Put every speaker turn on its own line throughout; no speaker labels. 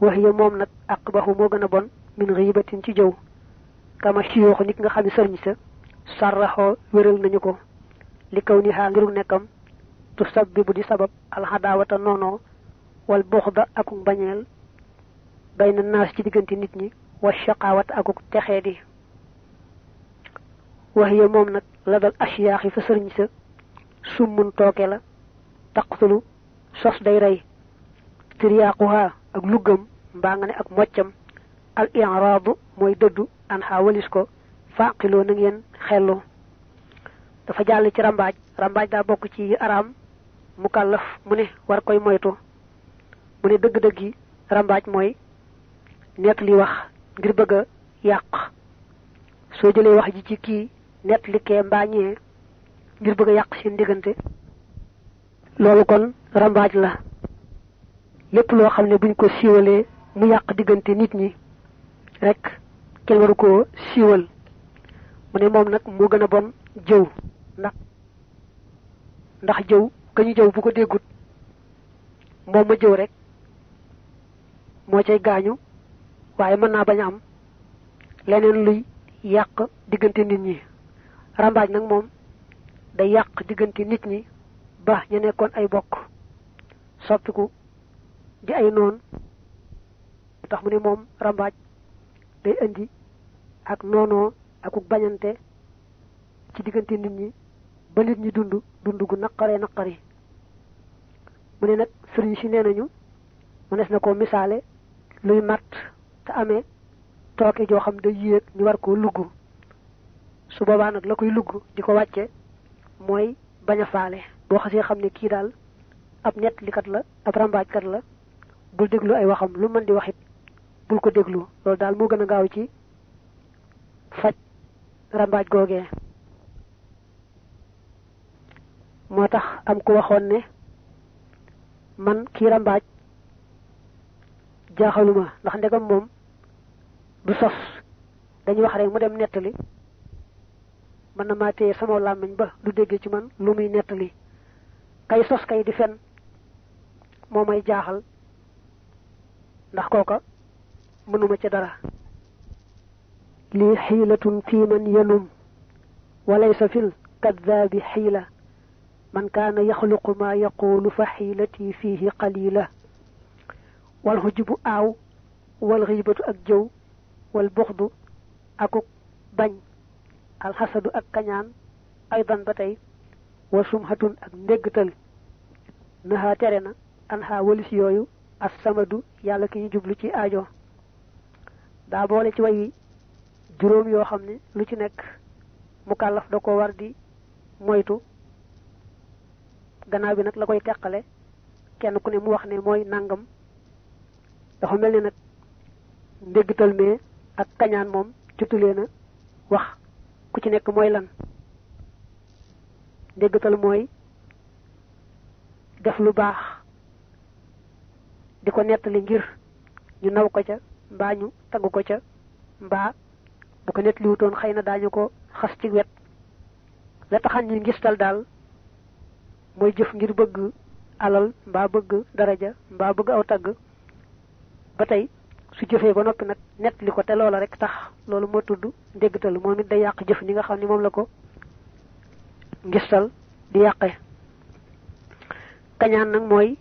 waxiya moom nag aqbahu moo gën a bon min xiibatin ci jëw kama siyooxu nit nga xam ne sëriñ sa sarraxoo wéral nañu ko. Li kaw ni xaa ngirug nekkam tu sabbibu di sabab alxadaawata noonoo wal buxda akuk mbañeel bayna naas ci diggante nit ñi wa shaqaawata akuk texee di. Waxiya moom nag la dal asiyaaxi fa sëriñ sa summun tooke la taqtulu sos day rey tiryaaquha ak luggam mbaa nga ak moccam. Al i'raadu mooy dëddu an xaa walis ko. Faqiloo na ngeen xellu. Dafa jàll ci rambaaj. Rambaaj daa bokk ci araam mukallaf war koy moytu. Mu ne dëgg-dëgg yi rambaaj mooy nett li wax ngir bëgg a yàq. Soo wax ji ci kii nett li kee mbaañee ngir bëgg a yàq seen diggante. Kon rambaaj la. Lépp loo xam ne buñ ko mu yàq diggante nit ñi rek kenn waru koo siiwal. Mu ne moom nag moo gën a bon jëw. Ndax ndax jëw ka jëw bu ko déggut. Moom ma jëw rek moo cay gaañu waaye mën naa bañ am leneen luy yàq diggante nit ñi. Rambaaj nag moom day yàq diggante nit ñi ba ñu nekkoon ay bokk. Soppiku di ay tax mu ne moom rambaaj day indi ak noonoo akuk bañante ci diggante nit ñi ba nit ñi dund dund gu naqaree naqari mu ne nag sëriñ si nee nañu mënees na ko misaale luy matt te amee tooke joo xam day yéeg ñu war koo lugg. Su boobaa nag la koy lugg di ko wàcce mooy bañ a faale. Boo xasee xam ne kii daal ab ñett likat la ab rambaajkat la bul déglu ay waxam lu mën di waxit bul ko déglu. Loolu daal moo gën a gaaw ci faj rambaaj googee. Moo tax am ku waxoon ne man kii rambaaj jaaxaluma ndax ndegam moom du sos. Dañuy wax rek mu dem nettali. Mën na maa téye sama làmmiñ ba du dégg ci man lu muy nettali. Kay sos kay di fen moo may jaaxal ndax kooka mënuma ca dara lii xiilatun fii man yalum walaysa fil kadaabi xiila man kaana yaxluqu maa yaquulu fa xiilati fiihi qalila wal xujubu aaw wal xiibatu ak jëw wal buxdu akuk bañ alxasadu ak kañaan aydan ba tey wa sumhatun ak ndéggtal naxaa tere na an xaa walis yooyu as samadu yàlla ki ñu jublu ci aajo daa boole ci way juróom yoo xam ne lu ci nekk mu kàllaf da ko war di moytu. Gannaaw bi nag la koy teqale kenn ku ne mu wax ne mooy nangam. Dafa mel ni nag ndéggtal mee ak kañaan moom jotulee na wax ku ci nekk mooy lan. Ndéggtal mooy def lu baax di ko nettali ngir ñu naw ko ca mbaa ñu tagg ko ca mbaa bu ko nettali wutoon xëy na daañu ko xas ci wet. La taxan ñu ngistal daal mooy jëf ngir bëgg alal mbaa bëgg daraja mbaa bëgg aw tagg. Ba tey su jëfee ba noppi nag nettali ko te loola rek tax loolu moo tudd ndéggtal moom it day yàq jëf ñi nga xam ne moom la ko ngistal di yàqe. Kañaan nag mooy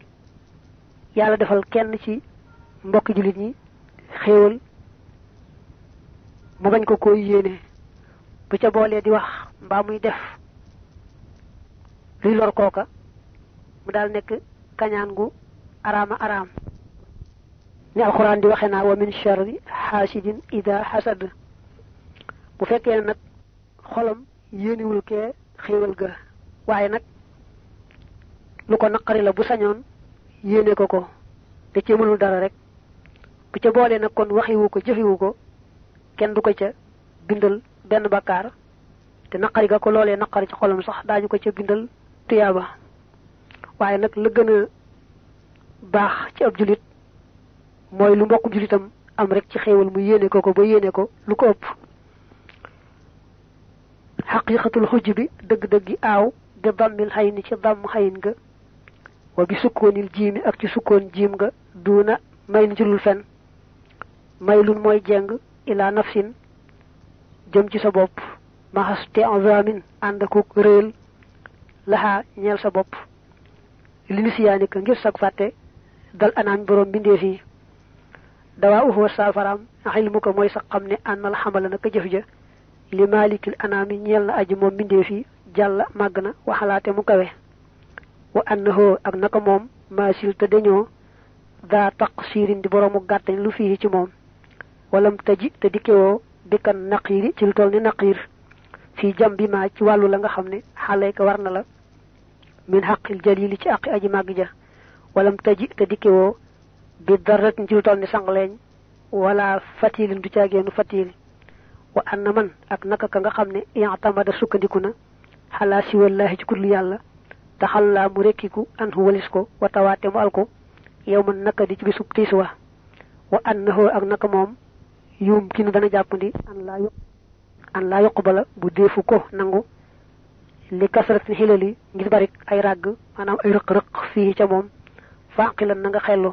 yàlla defal kenn ci mbokki jullit ñi xéewal mu bañ ko koy yéene bu ca boolee di wax mbaa muy def luy lor kooka mu daal nekk kañaan gu araama araam. Ni alxuraan di waxe naa wa min sharri xaasidin ida xasad bu fekkee ne nag xolam yéeniwul kee xéewal ga waaye nag lu ko naqari la bu sañoon yéene ko ko te ci mënul dara rek bu ca boolee nag kon waxiwu ko jëfiwu ko kenn du ko ca bindal benn bakkaar. Te naqari ga ko loolee naqari ci xolam sax daañu ko ca bindal tuyaaba. Waaye nag la gën a baax ci ab julit mooy lu mbokku julitam am rek ci xéewal mu yéene ko ko ba yéene ko lu ko ëpp. Xaqiqatul xujj bi dëgg-dëggi aaw bi dammil xayin ci damm xayin ga wa bi sukkoonil jiimi ak ci sukkoon jiim nga duuna may ni ci fen maylun mooy jeng ila nafsin jëm ci sa bopp. Maxas te enzamin ànd akuk réel laxaa ñeel sa bopp. Li ngir fàtte dal anaan borom bindeef yi. Dawaa uhu saafaraam xilmu ko mooy sa xam ne ànnal xamala ja. Li malikil na aji moom bindeef yi jàll màgg na waxalaate mu kawe. Wa annahu ak naka moom maasil te dañoo daa taqsirin di boroomu gàttañ lu fii ci walam taji te dikkewoo bikkan naqiiri ci lu toll ni naqiir fii jam maa ci wàllu la nga xam ne xale ka war na la. Min xaqil jalili ci aqi aji ja. Walam taji te dikkewoo bi daratin ci lu toll ni wala fatilin du caageenu fatil. Wa anna man ak naka ka nga xam ne i'tamada sukkandiku si wallahi ci kullu yàlla. Taxallaa mu rekkiku an hu walis ko wa naka di ci bisub wa. Annahu ak naka yum kinu dana jàppandi an laa yu an laa yuqbala bu deefu ko nangu li kasratin xilali ngir barik ay ràgg maanaam ay rëq-rëq fii ca moom faaqilan na nga xellu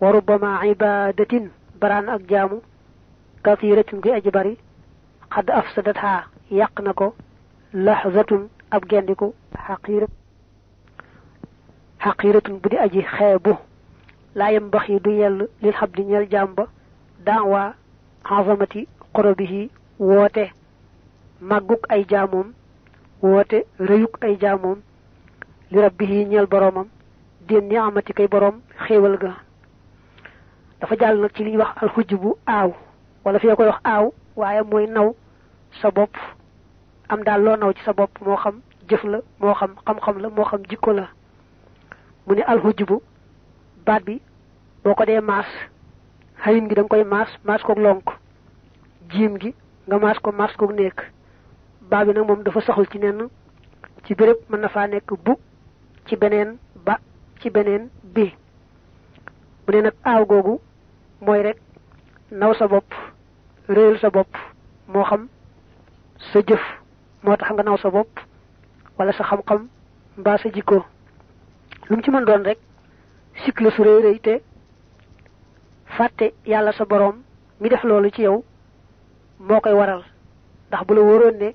wa ibadatin baraan ak jaamu kathiratin guy aji bari xadd afsadatha yàq lahzatun ab gendiku xaqiirat xaqiiratun bu di aji xeebu laa yambax yi du yell lil xabdi ñeel jaam azamati qorobihi woote màgguk ay jaamoom woote rëyuk ay jaamoom li rabbihi ñeel boroomam den ni amati kay boroom xéewal ga. Dafa jàll ci li wax wala fee koy wax aaw waaye mooy naw sa bopp. Am daal loo naw ci sa bopp moo xam jëf la xam xam-xam la xam jikko la. Bi xayin gi da nga koy maas maas koog lonk. Jiim gi nga maas ko maas koog nekk. Baa bi nag moom dafa saxul ci nenn. Ci mën na faa nekk bu ci beneen ba ci beneen bi. Bu ne nag aaw googu mooy rek naw sa bopp réyal sa bopp moo xam sa jëf nga naw sa bopp wala sa xam-xam mbaa sa jikko. Lu ci mën doon rek la su rëy rëy te fàtte yàlla sa boroom mi def loolu ci yow moo koy waral. Ndax bu la wóoroon ne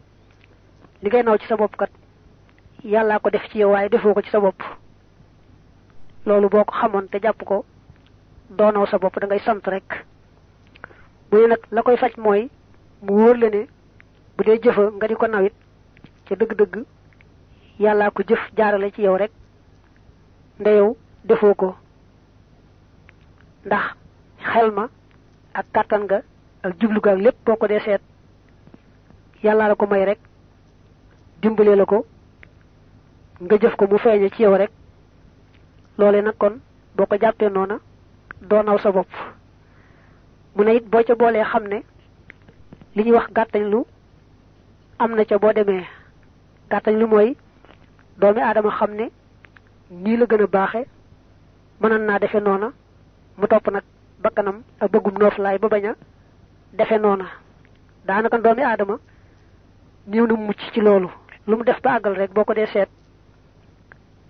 li ngay naw ci sa bopp kat yàllaa ko def ci yow waaye defoo ko ci sa bopp. Loolu boo ko xamoon te jàpp ko doo naw sa bopp da ngay sant rek. Bu ne nag la koy faj mooy mu wóor la ne bu dee jëfa nga di ko nawit ca dëgg-dëgg yàllaa ko jëf jaarale ci yow rek nda yow defoo ko. Ndax xel ma ak kàttan ga ak jublu ga ak lépp boo ko dee seet yàllaa la ko may rek dimbalee la ko nga jëf ko mu feeñe ci yow rek. Loole nag kon boo ko jàppee noona doo naw sa bopp. Mu ne it boo ca boolee xam ne li ñuy wax gàttañ lu am na ca boo demee. Gàttañ lu mooy doomi aadama xam ne nii la gën a baaxe naa defe noona mu topp nag bakkanam ak bëggum nooflaay ba bañ a defe noona. Daanaka doomi aadama néew na mucc ci loolu. Lu mu def ba rek boo ko dee seet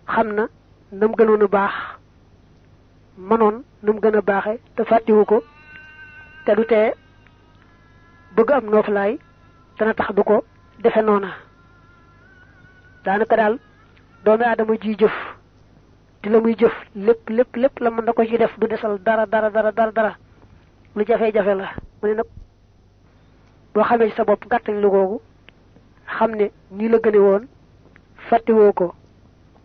xam na nam gënoon a baax mënoon nu mu gën a baaxe te fàttiwu ko te du tee bëgg am dana tax du ko defe noona. Daanaka daal doomi aadama ji jëf di la muy jëf lépp lépp lépp la mën na ko ci def du desal dara dara dara dara dara. Lu jafe-jafe la. Mu ne nag boo xamee ci sa bopp gàttañ lu googu xam ne nii la gëne woon fàttiwoo ko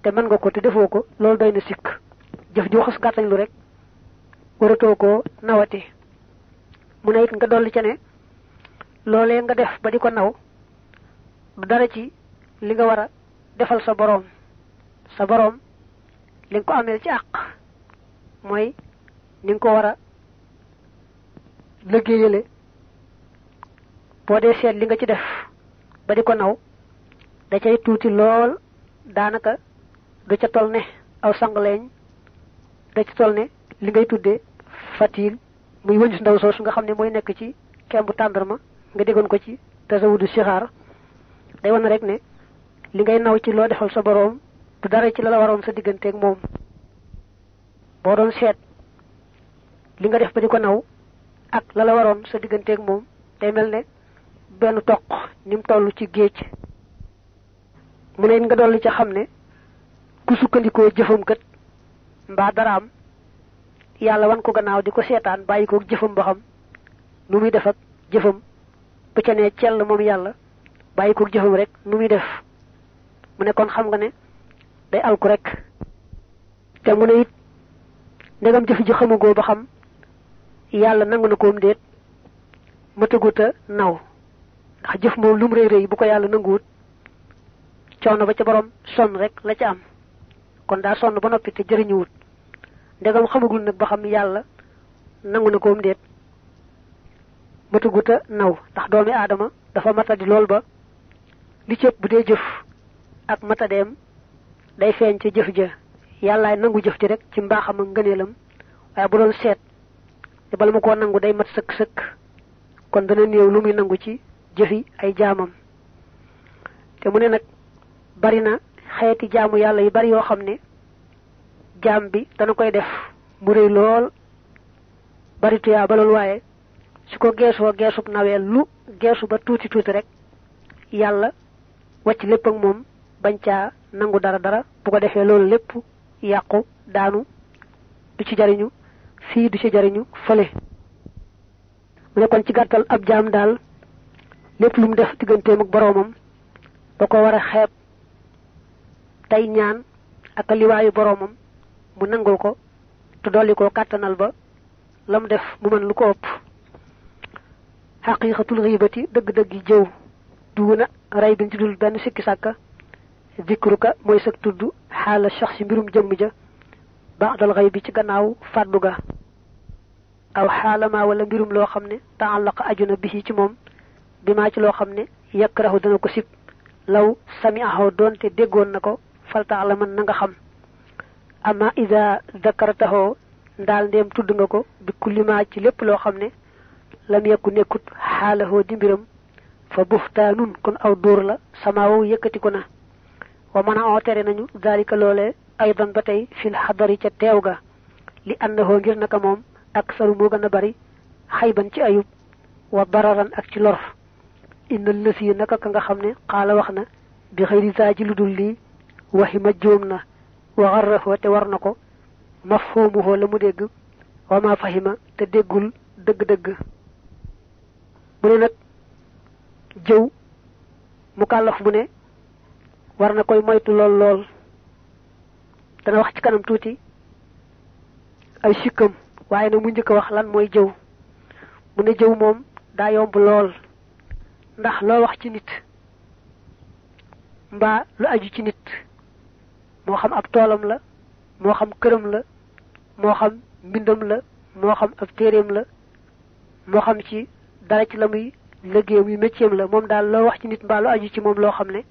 te mën nga ko te defoo ko loolu doy na sikk. Jëf ji waxas gàttañ lu rek waratoo ko nawati. Mu ne it nga dolli ca ne loolee nga def ba di ko naw dara ci li nga war a defal sa boroom. Sa boroom li ko ameel ci àq mooy ni ko war a liggéeyale. Boo dee seet li nga ci def ba di ko naw da cay tuuti lool. Daanaka du ca tol ne aw sangleeñ da ca tol ne li ngay tuddee fatil muy wëñus ndaw soosu nga xam ne mooy nekk ci kembu tàndarma nga déggoon ko ci tasawudu sixaar. Day wan rek ne li ngay naw ci loo defal sa boroom du dara ci la la waroon sa digganteeg moom. Boo doon seet li nga def ba di ko naw ak la la waroon sa digganteeg moom day mel ne benn toq ni mu toll ci géej. Mu ne nga dolli ca xam ne ku sukkandikoo jëfam kat mbaa daraam yàlla wan ko gannaaw di ko seetaan bàyyi ko jëfam ba xam nu muy def ak jëfam. Bu ca ne cell moom yàlla bàyyi ko jëfam rek nu muy def. Mu ne kon xam nga ne day rek. Te mu ne it ndegam jëf ji xamagoo ba xam yàlla nangu na koom déet mataguta naw. Ndax jëf moom rëy rëy bu ko yàlla nanguwut coono ba ca borom sonn rek la ca am. Kon daa sonn ba noppi te jëriñuwut. Ndegam xamagul nag ba xam yàlla nangu na koom déet mataguta naw. Ndax doomi aadama dafa matadi lool ba li cëpp ëpp bu dee jëf ak matadeem day feeñ ci jëf ja. Yàllaay nangu jëf ci rek ci mbaaxam ak ngëneelam. Waaye bu doon seet te bala ma koo nangu day mat sëkk sëkk. Kon dana néew lu muy nangu ci jëfi ay jaamam. Te mu ne nag bari na xeeti jaamu yàlla yu bari yoo xam ne jaam bi dana koy def. Mu rëy lool bari tuyaa ba lool waaye su ko geesoo geesub naweel lu geesu ba tuuti tuuti rek yàlla wàcc lépp ak moom bañ caa nangu dara dara bu ko defee loolu lépp yàqu daanu du ci jariñu fii du ci jariñu fële. Mu ne kon ci gàttal ab jaam daal lépp lu mu def digganteem ak boroomam da ko war a xeeb tey ñaan ak liwaayu boroomam mu nangul ko te dolli ko kàttanal ba la mu def mu mën lu ko ëpp. Xaqiiqatul xiibati dëgg-dëgg jëw duuna rey bi ci dul sikki sàkka zikruka mooy sag tudd xaala shaxsi mbirum jëmm ja baadal xëy bi ci gannaaw fàddu ga. Aw xaalama wala mbirum loo xam ne taallaqa aju na bisi ci moom bi maa ci loo xam ne yakrahu dana ko sib. Law sami ahoo doonte déggoon na ko falta la mën na nga xam. Ama ida dakarataxoo ndaal ndéem tudd nga ko bi kullimaa ci lépp loo xam ne lam yekku nekkut xaalahoo di fa buxtaanun kon aw dóor la samaawow yëkkati ko na wa mën a oo tere nañu daalika loolee aydan ba tey fil xadari ca teew ga. Li annahoo ngir naka moom ak saru moo gën a bari xayban ci ayub wa dararan ak ci lor. Inna lësi naka ka nga xam ne xaala wax na bi xëyri saa ji lu dul lii waxi ma jóom na wa xarrafoo te war na ko mafhoomuhoo la mu dégg wa ma fahima te déggul dëgg-dëgg. Mu ne nag jëw mu kàllaf mu ne war na koy moytu lool lool. Dana wax ci kanam tuuti ay sikkam waaye nag mu njëkk wax lan mooy jëw. Mu ne jëw moom daa yomb lool ndax loo wax ci nit mbaa lu aju ci nit moo xam ab toolam la moo xam këram la moo xam mbindam la moo xam ab téeréem la moo xam ci dara ci la muy yu la. Moom daal loo wax ci nit mbaa lu aju ci moom loo xam ne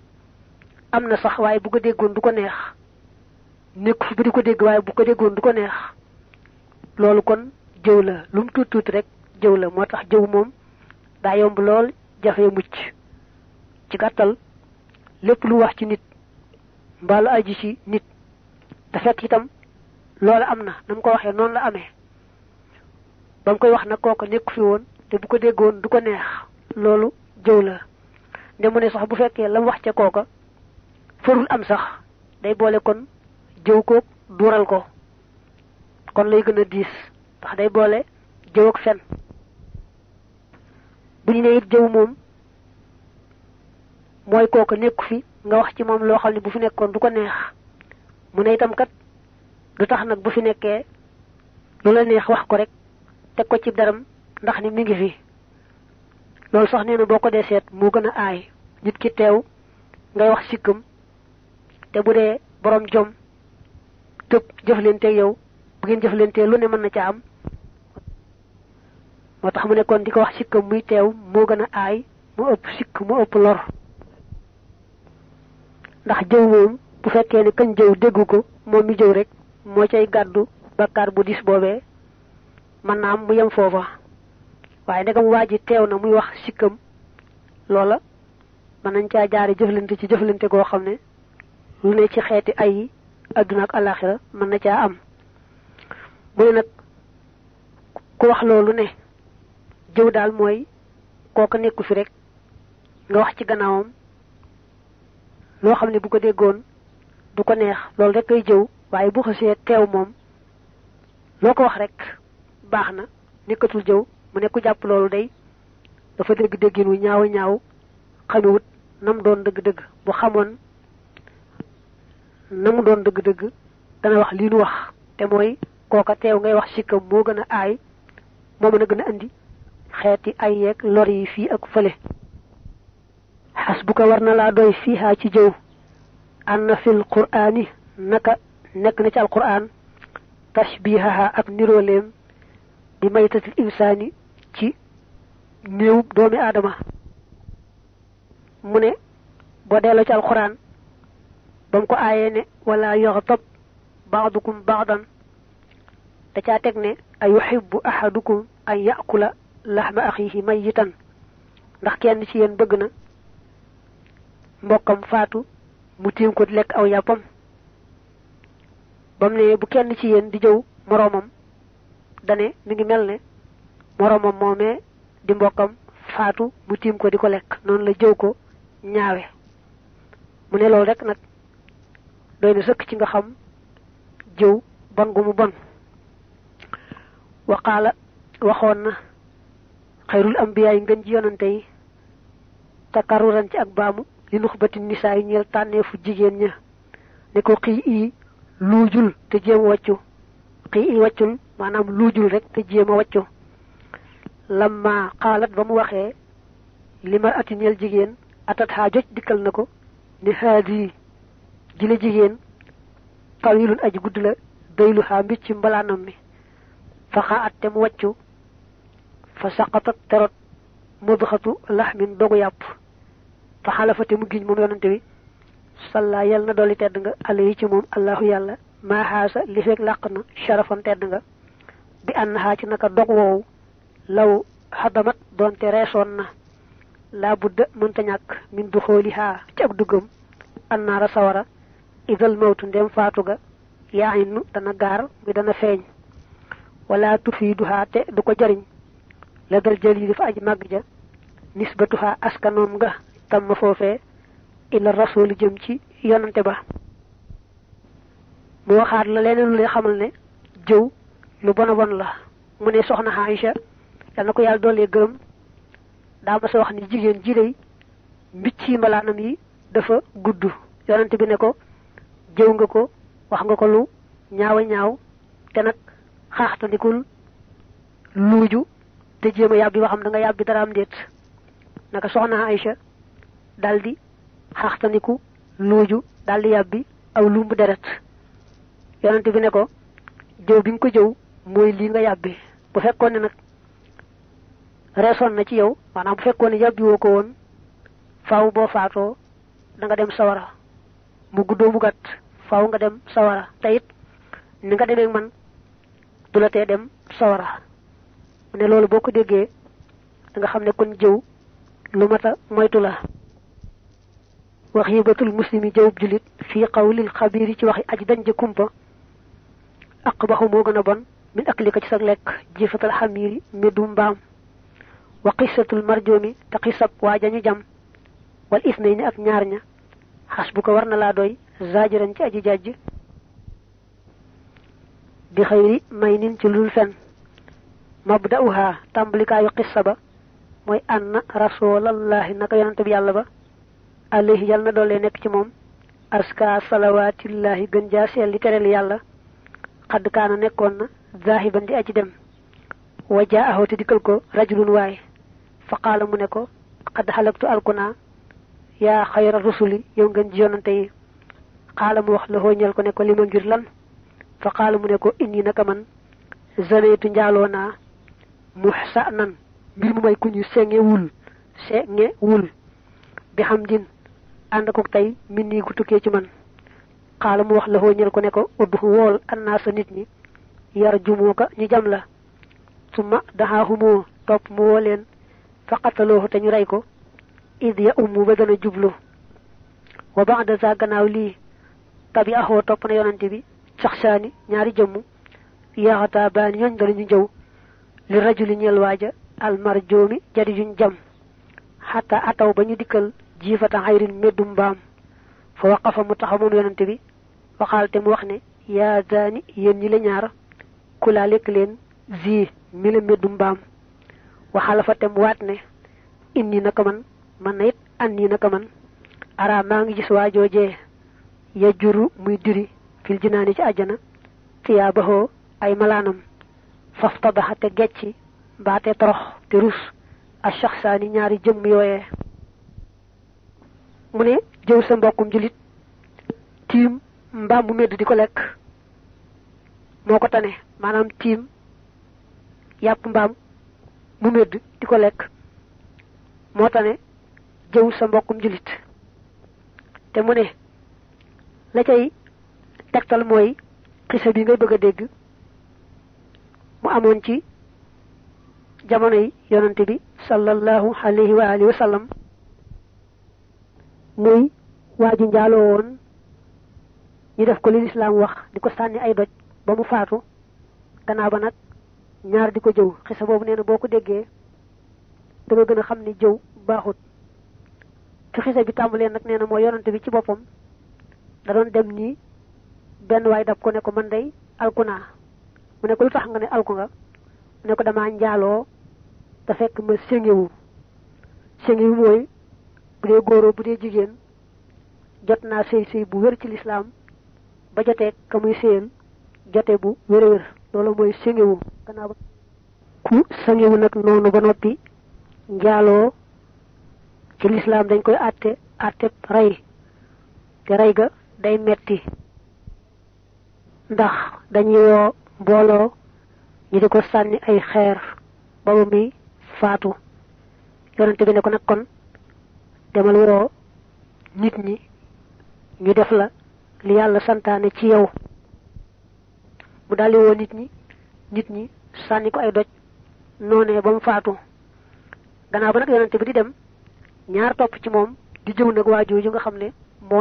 am na sax waaye bu ko déggoon du ko neex. Nekku fi ba di ko dégg waaye bu ko déggoon du ko neex. Loolu kon jëw la. Lu mu tuut tuuti rek jëw la. Moo tax jëw moom daa yomb lool mucc. Ci gàttal lépp lu wax ci nit mbaa lu aju ci nit te fekk itam loolu am na. Na mu ko waxee noonu la amee. Ba mu koy wax nag kooku nekku fi woon te bu ko déggoon du ko neex. Loolu jëw la. Sax bu fekkee la mu wax ca kooka farul am sax day boole kon jëw ko duural ko. Kon lay gën a diis ndax day boole jëw ak fen. Bu ñu ne it jëw moom mooy kooka nekku fi nga wax ci moom loo xam ne bu fi nekkoon du ko neex. Mu ne itam kat du tax nag bu fi nekkee lu la neex wax ko rek teg ko ci daram ndax ni mi ngi fi. Loolu sax nee na boo ko moo nit ki teew ngay wax sikkam te bu dee borom jom tëb jëflante yow bu ngeen jëflante lu ne mën na ca am. Moo tax mu ne di ko wax sikkam muy teew moo gën a aay mu ëpp sikk mu ëpp lor. Ndax jëw moom bu fekkee ne kañ jëw déggu ko moom mi jëw rek moo cay gàddu bakkaar bu dis boobee. Mën naa am mu yem foofa. Waaye ndegam waa ji teew na muy wax sikkam loola mën nañ caa jaare jëflante ci jëflante goo xam ne lu ne ci xeeti ay yi àdduna ak alaxira mën na caa am. Mu ne nag ku wax loolu ne jëw daal mooy kooka nekku fi rek nga wax ci gannaawam loo xam ne bu ko déggoon du ko neex. Loolu rek kay jëw waaye bu xasee teew moom loo ko wax rek baax na nekkatul jëw. Mu ne ku jàpp loolu day dafa dégg déggin wu ñaaw ñaaw xamewut nam doon dëgg-dëgg. Bu xamoon namu doon dëgg-dëgg dana wax lii nu wax te mooy kooka teew ngay wax sikkam moo gën a aay moo mën a gën a indi xeeti ay yeeg lor yi fii ak fële. Ko war na laa doy fiihaa ci jëw. Anna fil qur'aani naka nekk na ci alquran tashbihaha ak niroleem bi maytatil insaani ci néewub doomi aadama. Mu ne boo delloo ci alquran ba mu ko aayee ne wala yaxtab baadukum baadan da caa teg ne a yuhibbu ahadukum an yakula laxma axihi mayitan ndax kenn ci yéen bëgg na mbokkam faatu mu tiim ko di lekk aw yàppam. Bam ne bu kenn ci yéen di jëw moroomam dane mi ngi mel ne moroomam moomee di mbokkam faatu mu tiim ko di ko lekk. Noonu la jëw ko ñaawe. Mu ne loolu rek nag doy na sëkk ci nga xam jëw bon gu mu bon. Waqaala waxoon na xayrul ambiyaay ngën ji yonante yi takaruran ci ak baamu li nuxbati nisaa yi ñeel tànneefu jigéen ña ne ko xii ii luujul te jéem wàccu xii ii wàccul maanaam rek te jéem a wàccu. Lamma xaalat ba mu waxee li ati ñeel jigéen atat xaa joj dikkal na ko ne haadi jile jigéen tawilun aji gudd la daylu xaa mbicc mbalaanam mi. Fa xaa at te mu fa saqatat terot mudxatu laxmin dogu yàpp. Fa xalafate mu giñ moom yonante bi salla tedd nga ci allahu yàlla maa xaasa li fekk làq sharafan tedd nga. Bi ànd xaa ci naka dog woowu law xadamat doonte reesoon na. Laa budda ñàkk min du xooli ci ak duggam annaara sawara idal mawtu ndem faatu ga yaa innu dana gaar mi dana feeñ. Wala tufiiduhaa te du ko jariñ. La dal jël yi dafa aj màgg ja nisbatuhaa askanoom nga tam ma foofee ila rasul jëm ci yonante ba. Mu waxaat la leneen lay xamal ne jëw lu bon a bon la. Mu ne soxna Aïcha yal na ko yàlla doolee gërëm. Daa ma wax ni ji yi dafa gudd. Yonante bi ne ko jëw nga ko wax nga ko lu ñaaw a ñaaw te nag xaaxtandikul luuju te jéem a yàbbi waxam da nga yàbbi dara am déet. Naka soxna Aïcha daldi xaaxtandiku luuju daldi yàbbi aw lumb deret. Yonante bi ne ko jëw bi nga ko jëw mooy lii nga yàbbi. Bu fekkoon ne nag na ci yow maanaam bu fekkoon ne yàbbi woo ko faaw boo faatoo da nga dem sawara. Mu guddoo mu gàtt faaw nga dem sawara. Te it ni nga demee man du la dem sawara. Mu ne loolu boo ko nga xam ne kon jëw lu mata moytu la. Wax yibatul muslimi jawub julit fii qawlil xabiir ci waxi aji dañ kumpa. Aqbaxu moo gën a bon min aklika ci sag lekk jifatal xamiiri meddu mbaam. Wa xisab waa jañu jam. Wal isnayni ak ñaar ña xas doy zaajiran ci aji jàjj bi xëyri may nin ci lul fen. Mabda'uha tàmbalikaayu qissa ba mooy anna rasulallahi naka yonante bi yàlla ba alayhi yàlla na doole nekk ci moom aska salawaatillahi gën jaa seel li tereel yàlla xadd kaana na zaahiban di aji dem. Wa jaa ahoo te dikkal ko rajulun fa mu ne ko alkuna yaa xayra rusuli yow ngeen ji xaala mu wax la hooñal ko ne ko li ma ngir lan? Fa qaala mu ne ko inni naka man muxsa nan mbir mu may ku ñu senge wul senge wul bi xam din ànd ko tey min nii gu tukkee ci man. Xaala mu wax la hooñal ko ne ko uddu wool annaa sa nit ñi yar ñu jam la. Summa daxaahumoo topp mu woo leen. Fa qataloohu te ñu rey ko. Id ya ummu ba jublu. Wa ba'da za tabi axoo topp na yonante bi saxsaani ñaari jëmm yaxataa baani ñooñ danañu jëw li rajuli ñel waaja al marjoomi jadi juñ jam xata ataw ba ñu dikkal jiifata xayrin meddum mbaam fa waqafa mu yonante bi waxaal te mu wax ne yaa daani yéen ñi la ñaar kulaa lekk leen zi mi la meddum mbaam. Waxala fa tem waat ne inni naka man man anni naka man ara maa ngi gis ya juru muy diri fil jinaani ci àjjana tiyaabaxoo ay malaanam. Faftadaxa te gecci mbaate torox te rus a shaxsaani ñaari jëmm yooyee. Mu ne jëw sa mbokkum julit tiim mbaam mu medd di ko lekk. Moo ko tane maanaam tiim yàpp mbaam mu medd di ko lekk. Moo tane jëw sa mbokkum julit te mu ne la cay tegtal mooy xisa bi ngay bëgg a dégg mu amoon ci jamono yi yonante bi sallallahu alayhi wa alihi wa sallam. Muy waaju njaaloo woon ñu def ko li lislaam wax di ko sànni ay doj ba mu faatu. Gannaaw ba nag ñaar di ko jëw xisa boobu nee na boo ko déggee da nga gën a xam ni jëw baaxut. Ci xisa bi tàmbalee nag nee na mooy yonante bi ci boppam da doon dem nii benn waay dab ko ne ko man day alku naa. Mu ne ko tax nga ne alku nga? Mu ne ko damaa njaaloo te fekk ma séngewu séngewu mooy bu dee góoroo bu dee jigéen jot naa sëy sëy bu wér ci lislaam ba jotee ka muy séyal jote bu wér a wér. Loolu mooy séngewu gannaaw ba ku séngewu nag noonu ba noppi njaaloo ci lislaam dañ koy àtte àtte rey. Te rey ga day metti. Ndax dañuy woo mbooloo ñu di ko ay xeer ba muy faatu. Yonente bi ne ko nag kon demal woo nit ñi ñu def la li yàlla santaane ci yow. Mu daldi woo nit ñi nit ñi sànni ko ay doj noonee ba mu faatu. Gannaaw ba nag yonente bi di dem ñaar topp ci moom di jëw nag waa jooju nga xam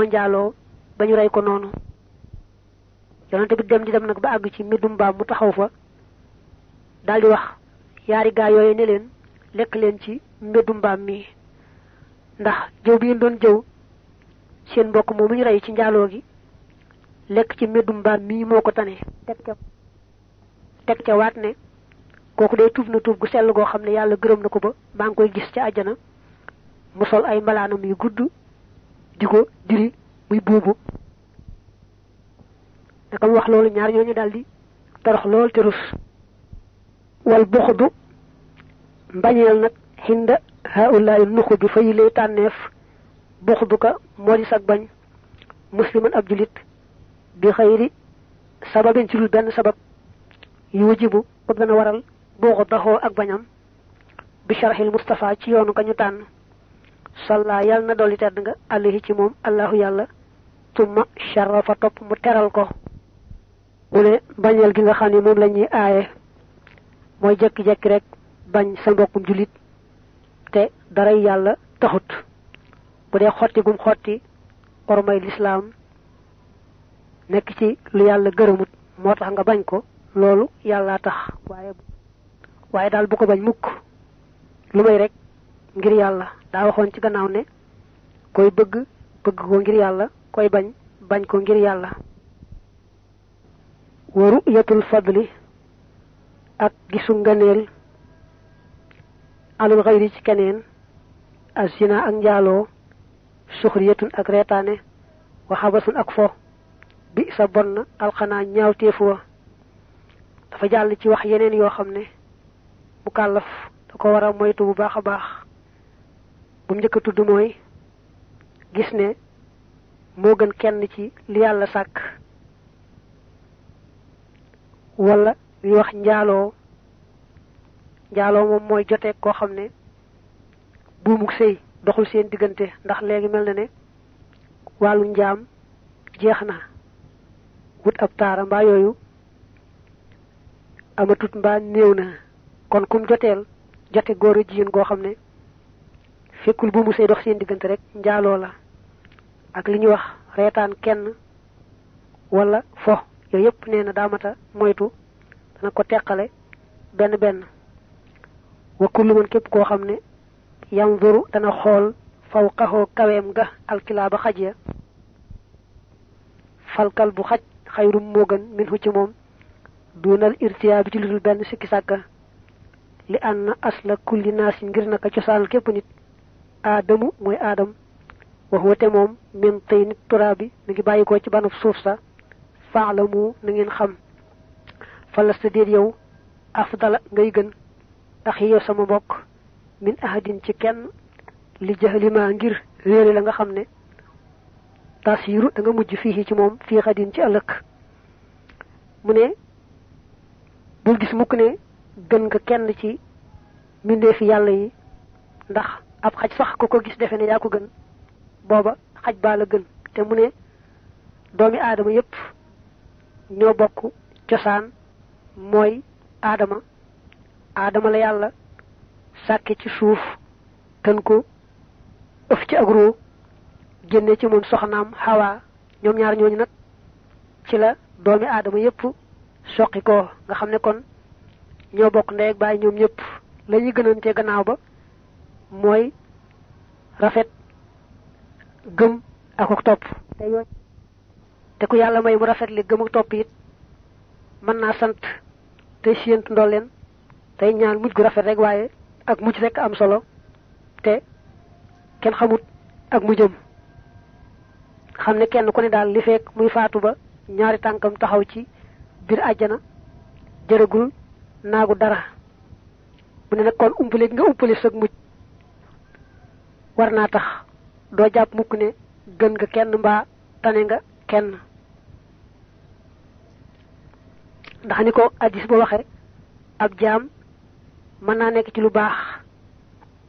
njaaloo ba ñu rey ko noonu. Yonente bi dem di dem nag ba àgg ci mbindum mbaam mu taxaw fa daldi wax yaari gaa yooyu ne leen lekk leen ci mbaam mi. Ndax jëw bi doon jëw seen mbokk moomu ñu rey ci njaaloo gi lekk ci mbindum mbaam mii moo ko tane. Teg ca. Teg ca waat ne kooku day tuub na tuub gu sell goo xam ne yàlla gërëm na ko ba maa ngi koy gis ci àjjana mu sol ay mbalaanam yu gudd di ko diri muy buubu. Naka wax loolu ñaar ñooñu daldi torox lool te rus. Wal buxdu mbañeel nag xinda haulaay nuxu bi fa yi tànneef. Buxdu ka moo di sag bañ. Musliman ab julit bi xëyri sababin ci dul benn sabab. Yu wajibu ba dana waral buuxu ak bañam. Bi sharxil Mustafa ci yoonu ka ñu tànn. Salla yàlla na dolli tedd nga alayhi ci moom allahu yàlla tumma sharafa topp mu teral ko. Mu ne bañeel gi nga xam ne moom la ñuy aaye. Jekki-jekki rek bañ sa mbokkum julit te daray yàlla taxut. Bu dee xotti gum xotti ormay lislaam nekk ci lu yàlla gërëmut moo tax nga bañ ko loolu yàlla tax. Waaye waaye daal bu ko bañ mukk. Lu may rek ngir yàlla. Daa waxoon ci gannaaw ne koy bëgg bëgg ko ngir yàlla. Koy bañ bañ ko ngir yàlla. Wa ru'yatul fadli ak gisu ngëneel alul xayri ci keneen azina ak njaaloo suxriyatun ak reetaane wa xabasun ak fo bi sa bon na alxanaa ñaawteefu wa. Dafa jàll ci wax yeneen yoo xam ne bu kàllaf da ko war a moytu bu baax a baax bu njëkk tudd mooy gis ne moo gën kenn ci li yàlla sàkk. Wala li wax njaaloo. Njaaloo moom mooy jotee koo xam ne buumuk sëy doxul seen diggante ndax léegi mel na ne wàllu njaam jeex na. Wut ab taara mbaa yooyu amatut mbaa néew na. Kon kum joteel jote goo xam ne fekkul buumu sëy dox seen diggante rek njaaloo la. Ak li ñuy wax reetaan kenn wala fo. Yooyu yëpp nee na daamata moytu dana ko teqale benn benn. Wa kullu man képp koo xam ne yanzuru dana xool fawqahu kaweem ga alkilaaba xaj ya. Falkal bu xaj xayrum moo gën minhu ci moom. Dunal irtiyaa ci ludul benn sikki li anna asla kulli naasin ngir naka cosaanal képp nit aadamu mooy aadam wax wate moom min tey nit turaabi mi ngi bàyyi ko ci banub suuf sa. Faalamu na ngeen xam. Falasta déet yow afdala ngay gën. Axi yow sama mbokk min ahadin ci kenn li jahlima ngir réere la nga xam ne tasiru da nga mujj fii ci moom fii xadin ci ëllëg. Mu ne bul gis mukk ne gën nga kenn ci mbindeefi yàlla yi ndax ab xaj sax ku ko gis defe ne yaa ko gën. Booba xaj baa la gën. Te mu ne doomi aadama yépp ñoo bokk cosaan. Mooy aadama. Aadama la yàlla sàkke ci suuf tën ko ëf ci ruu génne ci ñaar ci la doomi yépp ko. Nga kon ñoo bokk ndey ak baay ñoom ñëpp la gënante gannaaw ba mooy rafet gëm ak ak topp. Te yooyu te ku yàlla may mu rafet li gëm ak topp it mën naa sant te séentu ndolleen tey ñaan mujj gu rafet rek waaye ak mujj rek am solo te kenn xamut ak mujjam xam ne kenn ku ne daal li fekk muy faatu ba ñaari tànkam taxaw ci biir àjjana jërëgul naagu dara. Mu ne nag kon umpale nga umpale sag mujj war naa tax. Doo jàpp mukk ne gën nga kenn mbaa tane nga kenn. Ndax ni ko addis ba waxe ab jaam mën naa nekk ci lu baax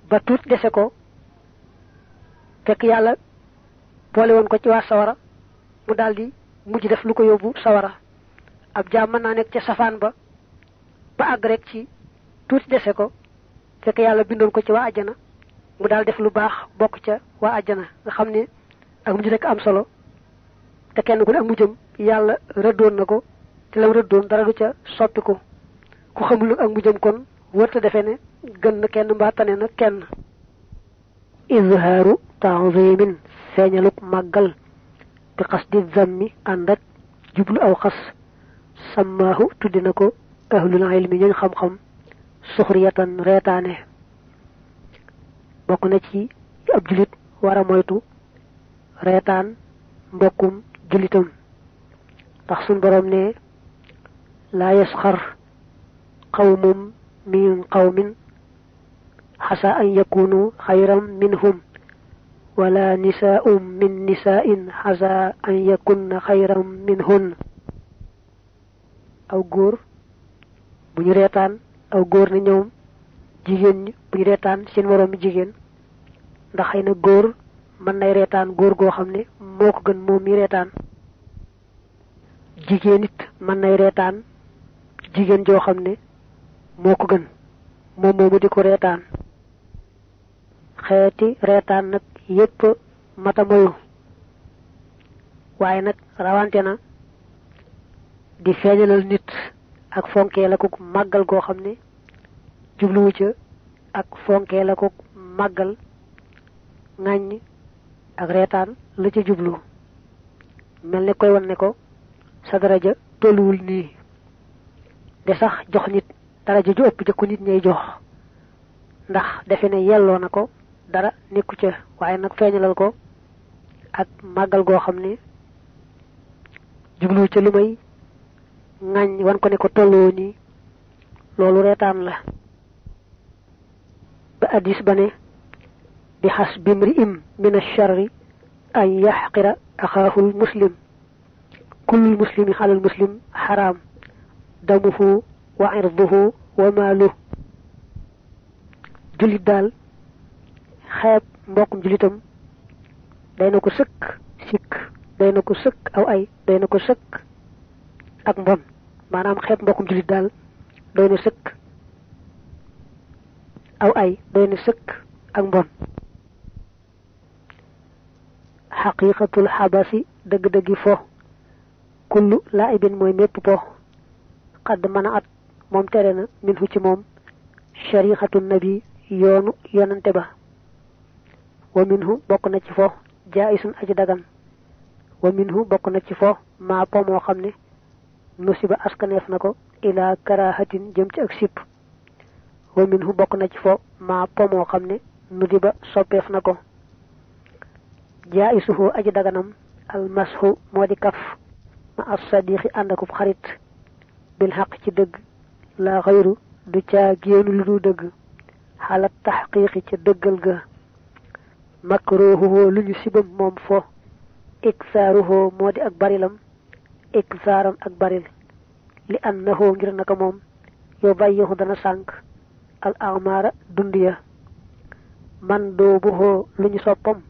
ba tuut dese ko. Fekk yàlla boole woon ko ci waa sawara mu daldi mujj def lu ko yóbbu sawara. Ab jaam mën naa nekk ca safaan ba ba àgg rek ci dese ko. Fekk yàlla bindoon ko ci waa mu daal def lu baax bokk ca waa nga ak mujj rek am solo. Te kenn ku ne ak mujjam yàlla rëddoon na ko te lam dara du ca soppi ko. Ku xamul ak kon wërta defe ne gën na kenn mbaa tane na kenn. Izhaaru ta'zimin feeñaluk màggal. Bi qasdi zammi ànd jublu aw xas. Sammaahu tuddi na ko ahlul ilmi ñooñ xam-xam bokk na ci ab julit war a moytu reetaan mbokkum julitam ndax suñ borom ne laa yasxar qawmum min qawmin xasa an yakunu xayran minhum wala nisaa'um min nisaa'in xasa an yakunna xayran minhun aw góor bu ñu reetaan aw góor ne ñoom jigéen ñi bu ñu reetaan seen moroomi jigéen ndax xëy na góor mën nay reetaan góor goo xam ne moo ko gën moom mi reetaan. Jigéen it mën nay reetaan jigéen joo xam ne gën moom moomu di ko reetaan. Xeeti reetaan nag yépp mata moyu. Waaye nag rawante na di feeñalal nit ak fonkee la ko màggal goo xam jubluwu ca ak fonkee la ko màggal ŋàññ ak reetaan la ca jublu. Mel ne koy wan ne ko sa daraja tolluwul nii. De sax jox nit daraja ju ëpp jëkku nit ñay jox. Ndax defe ne yelloo na ko dara nekku ca waaye nag feeñalal ko ak màggal goo xam ne jubluwu ca lu wan ko ne ko tolloo nii loolu reetaan la حديث بني بحسب امرئ من الشر أن يحقر أخاه المسلم. كل مسلم على المسلم حرام. دمه وعرضه وماله. جلد دال. خاب موقم جلدهم دينك سك. سك. دينك سك. أو أي. دينك سك. أكبر ما نام خاب موقم جلد دال. دينك سك. Aw ay doy na sëkk ak mbon xaqiqatul xabasi dëgg-dëggi fo kullu laa ibin mooy mépp po xadd mën a at moom tere na min fu ci moom shari'atu nabi yoonu yonante ba wa minhu bokk na ci fo jaisun aji dagan wa minhu bokk na ci fo ma po moo xam ne nusiba askaneef na ko ila karahatin jëm ci ak sipp wa minhu bokk na ci fo ma po moo xam ne nudiba soppeef na ko. Jaisuhu aji daganam al mashu kaf. Ma as sadiqi ànd akub xarit. Bil xaq ci la xayru du caa génn lu du dëgg. Xalat taxqiqi ca dëggal ga. Makruhuhu lu ñu sibam moom fo. Iksaaruhu moo ak barilam. Ak baril. Li annahu ngir naka moom. Yow bàyyihu dana sànk al amara dund ya man doobuhu lu ñu soppam